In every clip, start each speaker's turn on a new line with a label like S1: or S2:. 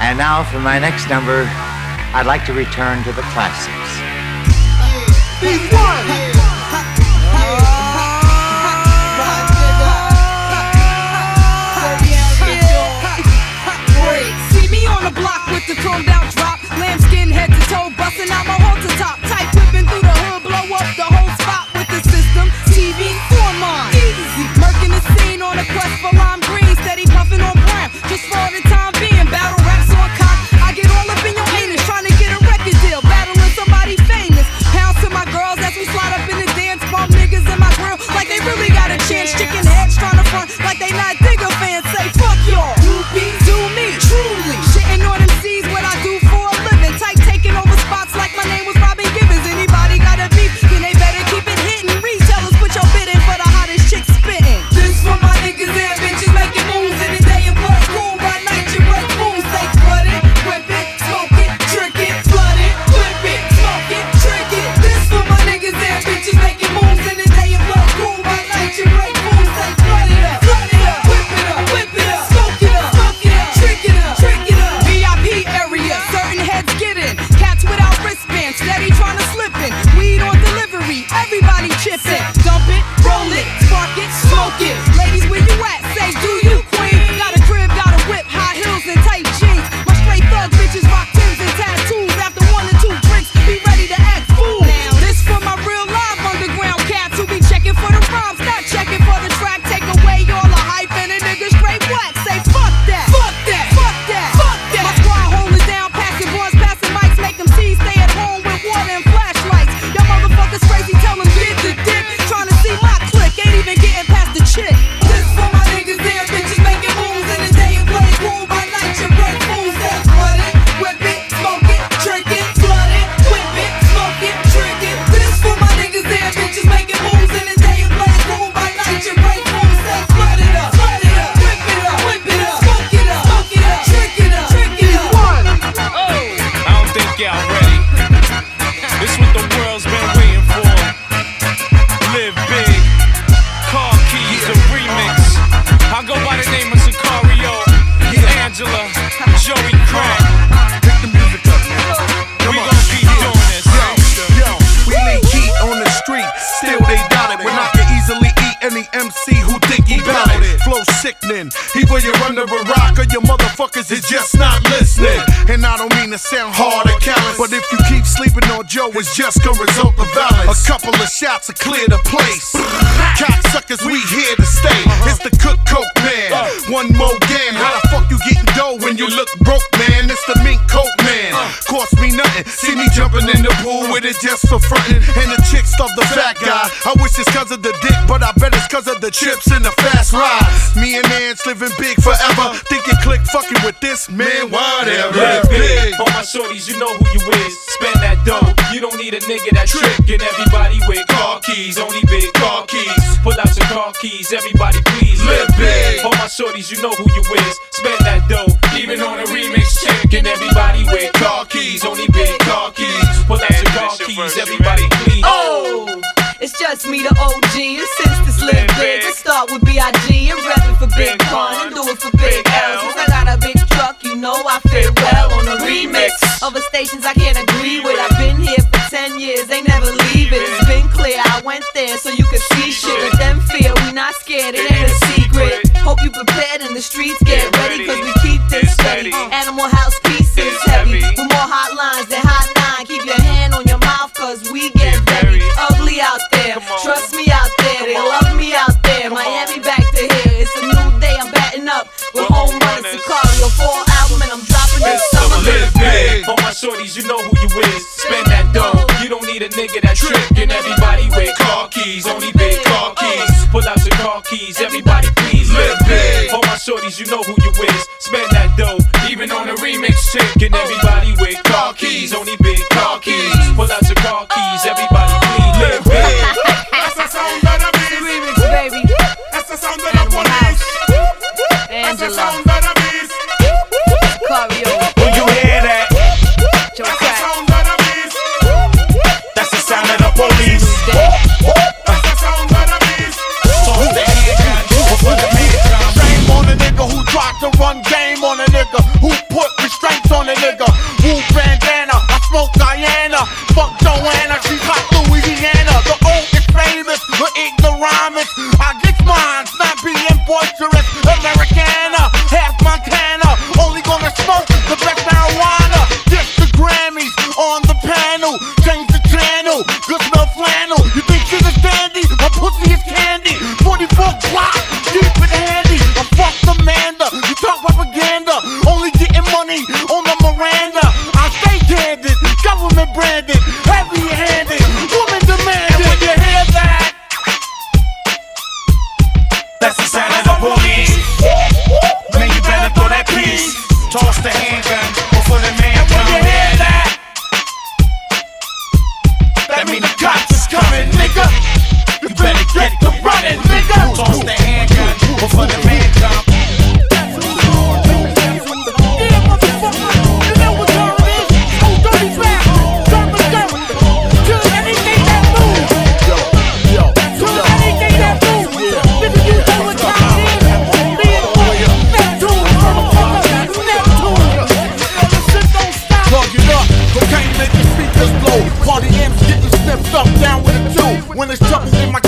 S1: And now for my next number, I'd like to return to the classics.
S2: See Be one. the chrome down drop, lambskin head to toe, busting out my
S3: Whether you're under a rock or your motherfuckers is just not listening. And I don't mean to sound hard or callous, but if you keep sleeping on Joe, it's just gonna result in violence. A couple of shots to clear the place. Cocksuckers, we here to stay. It's the cook coke man. One more game. How the fuck you getting dough when you look broke? cost me nothing. See me jumping in the pool with it just for frontin'. And the chick stuff the fat guy. I wish it's cause of the dick, but I bet it's cause of the chips and the fast ride. Me and Nance living big forever. Thinking click fucking with this man, whatever.
S4: Live big. For my shorties, you know who you is. Spend that dough. You don't need a nigga that trickin' everybody with car keys. Only big car keys. Pull out your car keys. Everybody shorties, you know who you is. Spend that dough, even on a remix check. And everybody with car keys, only big car keys. Pull out your car keys, everybody please.
S2: Oh! It's just me, the OG, and since this live big, let's start with B.I.G. and rapping for Big Pun and do it for Big L. Since I got a big truck, you know I fit well on a remix Other stations I can't agree with. I've been here for 10 years, they never leave it. It's been clear I went there so you could see shit. and them feel we not scared. It hope you prepared in the streets. Get ready, cause we keep this steady. Animal dangerous American up
S5: down with a two. When there's trouble in my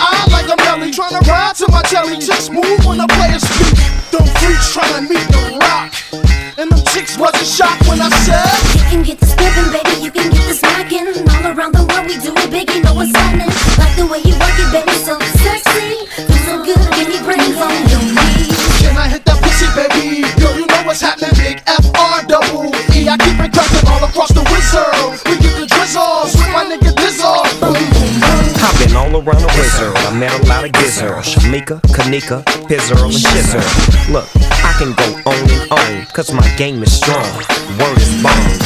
S5: I like
S6: a melly, to ride to my telly. Just move when the players speak. Them freaks to meet the rock. And them chicks wasn't shocked when I said.
S7: You can get this around the
S6: wizard.
S8: I met a lot of gizzard. Shamika, Kanika, Pizzle, and Shizzer. Look, can go on and on, cause my game is strong. Word is bone.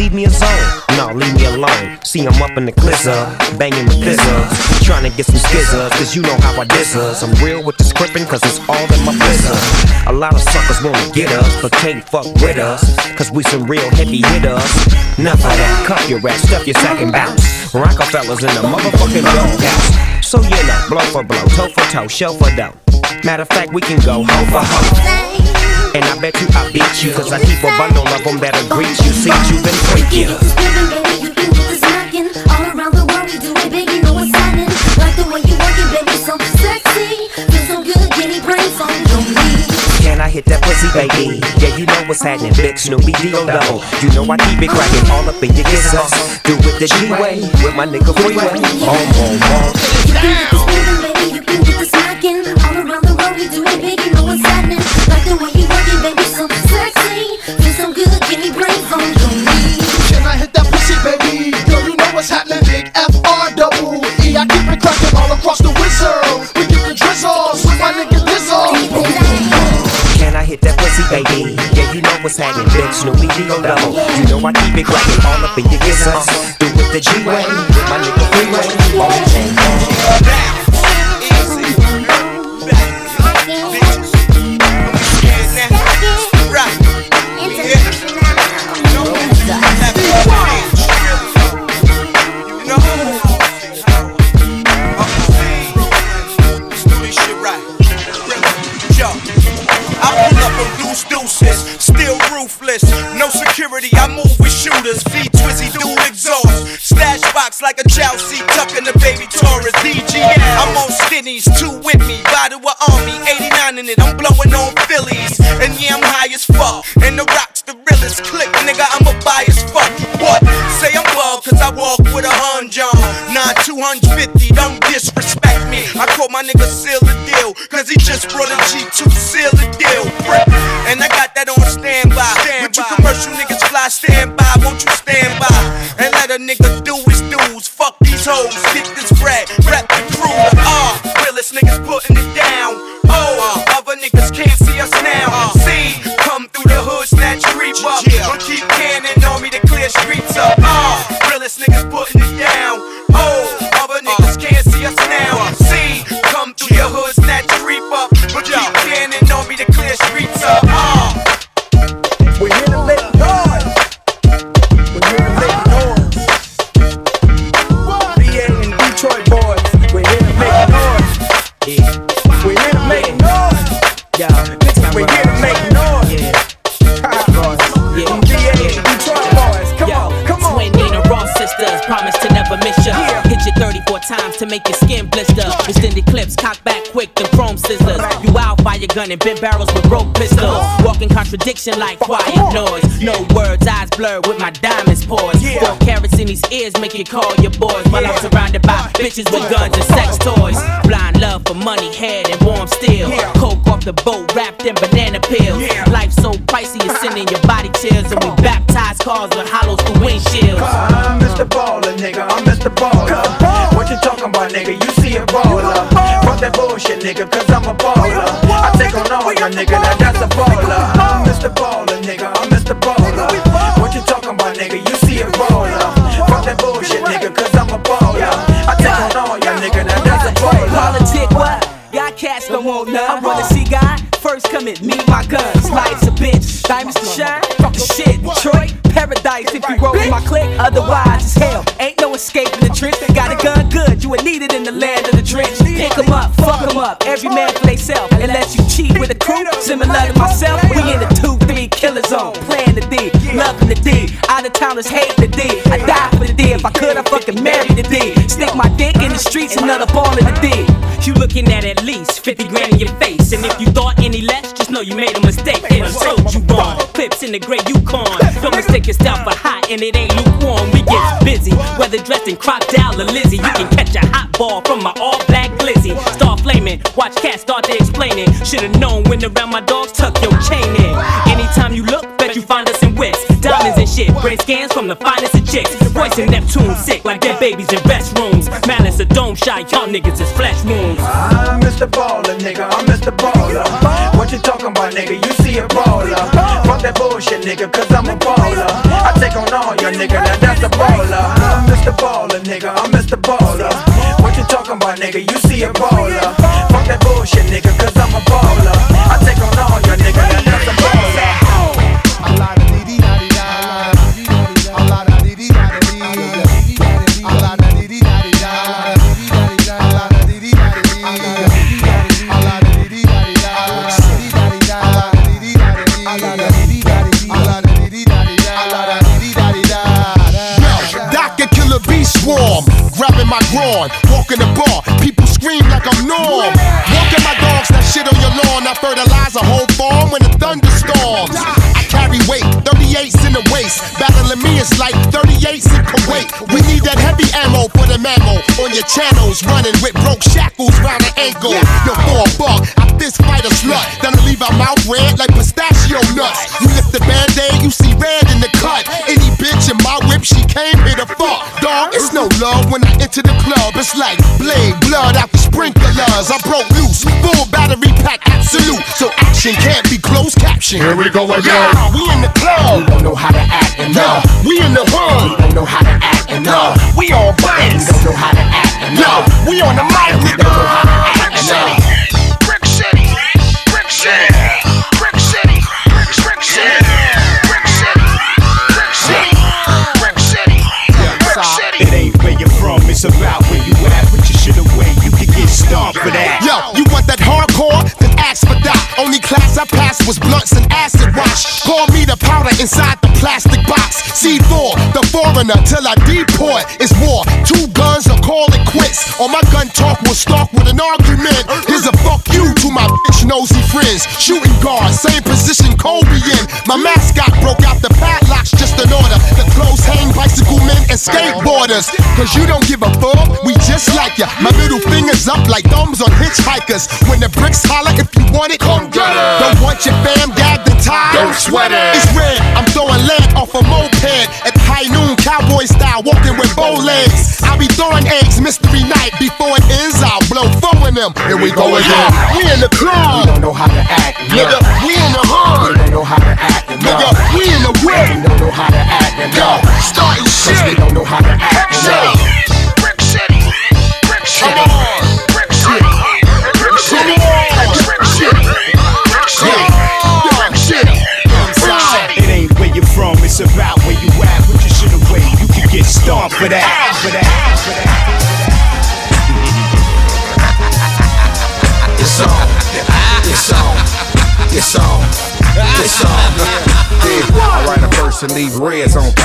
S8: Leave me alone, no, leave me alone. See, I'm up in the glizzer, banging with thizzers. Trying to get some skizzers, cause you know how I diss us. I'm real with the scripting, cause it's all in my blizzard. A lot of suckers wanna get us, but can't fuck with us, cause we some real heavy hitters. Enough of that, cuff your ass, stuff your sack and bounce. Rockefellers in the motherfucking doghouse. So you know, blow for blow, toe for toe, shell for dough. Matter of fact, we can go hoe for hoe. And I bet you I beat you, cause I keep a bundle of them that'll greet you. See, you been
S7: You
S8: freaky.
S7: can get this flipping, baby, you can get this knocking. All around the world, we do it big, you know what's happening. Like the way you work it, baby, so sexy. Feel so good, give brains on your knees.
S8: Can I hit that pussy, baby? Yeah, you know what's happening, big Snoopy though. You know I keep it cracking all up in your gizzards. Do it the G-way with my nigga Freeway. Boom, boom, boom.
S7: You
S8: Snoopy Dio though. You know I keep it cracking all up in your gizzards. Do it the G-way with my nigga Freeway. Boom, boom.
S9: Still ruthless, no security. I move with shooters. V Twizzy dual exhaust. Stash box like a Chelsea, tucking the baby Taurus. DG, I'm on skinnies, two with me. Bottle of army, 89 in it. I'm blowing on Phillies, and yeah, I'm high as fuck. And the rocks the realest click, nigga. I'm a bias fuck. What? Say I'm bug, cause I walk with a hun John. Nah, 250, don't disrespect me. I call my nigga seal the deal, cause he just brought a G2 seal the deal. Fly, stand by, won't you stand by? And let a nigga
S10: gun and bent barrels with broke pistols. Walking contradiction like quiet noise. No words, eyes blurred with my diamonds paused. Four carats in these ears make you call your boys. While I'm surrounded by bitches with guns and sex toys. Blind love for money, head and warm steel. Coke off the boat wrapped in banana peels. Life so pricey, it's sending your body chills. And we baptize cars with hollows through windshields.
S11: I'm Mr. Baller, nigga. I'm Mr. Baller. What you talking about, nigga? You see a baller. Fuck that bullshit, nigga, cause I'm a baller. On your nigga, now that's a baller. I'm Mr. Baller, nigga. I'm Mr. Baller. What you talking about, nigga? You see a baller. Fuck that bullshit, nigga, cause I'm a baller. I take on all your nigga, now that's a baller.
S10: Politic what? Y'all cats don't want none. I wanna see God. First come in, meet my guns. Life's a bitch. Diamonds to shine. Fuck the shit. Detroit, paradise if you roll with my clique. Otherwise, it's hell. Ain't no escaping the trench. Got a gun good. You would need it in the land of the trench. Pick 'em up, fuck 'em up. Every man for theyself. Unless you cheat with a crew. Similar to myself. We in the 2-3 killer zone. Playing the D. Out of towners hate the D. I die for the D. If I could, I fucking marry the D. Stick my dick in the streets. Another ball in the D. You looking at at least 50 grand in your face. And if you thought any less, just know you made a mistake. And I told you wrong. Clips in the gray Yukon. Don't mistake yourself for hot, and it ain't lukewarm. We get busy. Whether dressed in crocodile or Lizzie, you can catch a hot ball from my all black glizzy. Start flaming, watch cats start to explaining. Should've known when around my dogs, tuck your chain in. Shit, brain scans from the finest of chicks. Voice in Neptune, sick like dead babies in restrooms. Malice a dome shot, y'all niggas is flesh wounds.
S11: I'm Mr. Baller, nigga. I'm Mr. Baller. What you talking about, nigga? You see a baller. Fuck that bullshit, nigga, cause I'm a baller. I take on all your nigga, now that's a baller. I'm Mr. Baller, nigga. I'm Mr. Baller. What you talking about, nigga? You see a baller. Fuck that bullshit, nigga, cause I'm a baller.
S12: Thunderstorms. The waist, battling me is like 38s in Kuwait. We need that heavy ammo for the mammo on your channels, running with broke shackles round the ankle. Yo, for a buck, I fist fight a slut, then I leave her mouth red like pistachio nuts. You lift the band-aid, you see red in the cut. Any bitch in my whip, she came here to fuck. Dog, it's no love when I enter the club. It's like blade, blood out the sprinklers. I broke loose, full battery pack, absolute. So action can't be closed caption.
S13: Here we go again.
S12: Yeah, we in the club. We don't know how to act and no. We in the hood. We don't know foreigner, till I deport. It's war. Two guns or call it quits. Or my gun talk will start with an argument. Here's a fuck you to my bitch nosy friends. Shooting guard, same position Kobe in. My mascot broke out the padlocks just in order. The clothes hang, bicycle men, and skateboarders. Cause you don't give a fuck, we just like ya. My middle fingers up like thumbs on hitchhikers. When the bricks holler, if you want it, come get it. Don't want your fam gagged and tied.
S14: Don't sweat it.
S12: It's red, I'm throwing lead cowboy walking with bow legs. I'll be throwing eggs, mystery night. Before it ends, I'll blow four in them. Here we go again. We in the club.
S15: We don't know how to act.
S12: Nigga,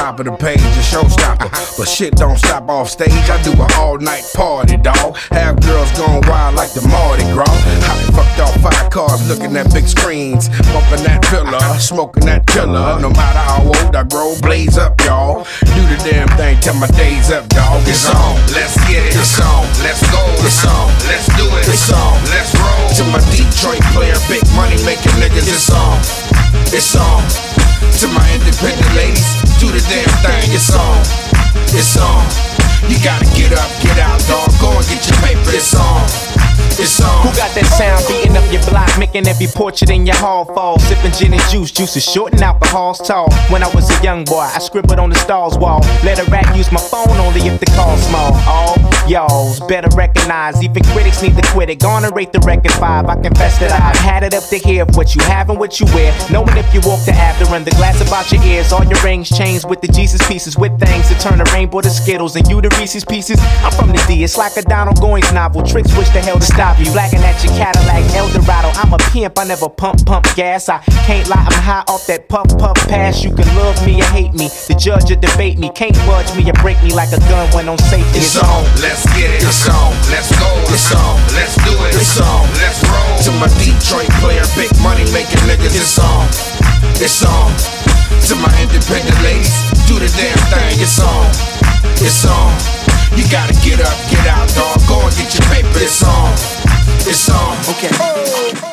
S16: top of the page, a showstopper. But shit don't stop off stage. I do an all night party, dawg. Have girls going wild like the Mardi Gras. I fucked off five cars looking at big screens, bumping that pillar, smoking that killer. No matter how old I grow, blaze up, y'all. Do the damn thing till my days up, dawg. It's on. Let's get it. It's on. Let's go. It's on. Let's do it. It's on. Let's roll. To my Detroit player, big money making niggas, it's on. It's on. To my independent ladies, do the damn thing. It's on. It's on. You gotta get up, get out, dog. Go and get your paper. It's on. It's on.
S17: Who got that sound beating up your block, making every portrait in your hall fall? Sipping gin and juice, juice is short and alcohol's tall. When I was a young boy, I scribbled on the stalls wall. Let a rat use my phone only if the call's small. All y'all's better recognize, even critics need to quit it. Gonna rate the record five. I confess that I've had it up to here of what you have and what you wear. Knowing if you walk the after run the glass about your ears, all your rings chains with the Jesus pieces, with things that turn the rainbow to Skittles and you the Reese's pieces. I'm from the D, it's like a Donald Goines novel. Tricks wish the hell to stop you. Flagging at your Cadillac Eldorado. I'm a pimp, I never pump, pump gas. I can't lie, I'm high off that puff, puff pass. You can love me or hate me. The judge or debate me. Can't budge me or break me like a gun when on safety.
S16: It's on. Let's get it. It's on. Let's go. It's on. Let's do it. It's on. Let's roll. To my Detroit player, big money making niggas, it's on. It's on. To my independent ladies, do the damn thing. It's on. It's on. You gotta get up, get out, dog. Go and get your paper. It's on. It's on.
S18: Okay.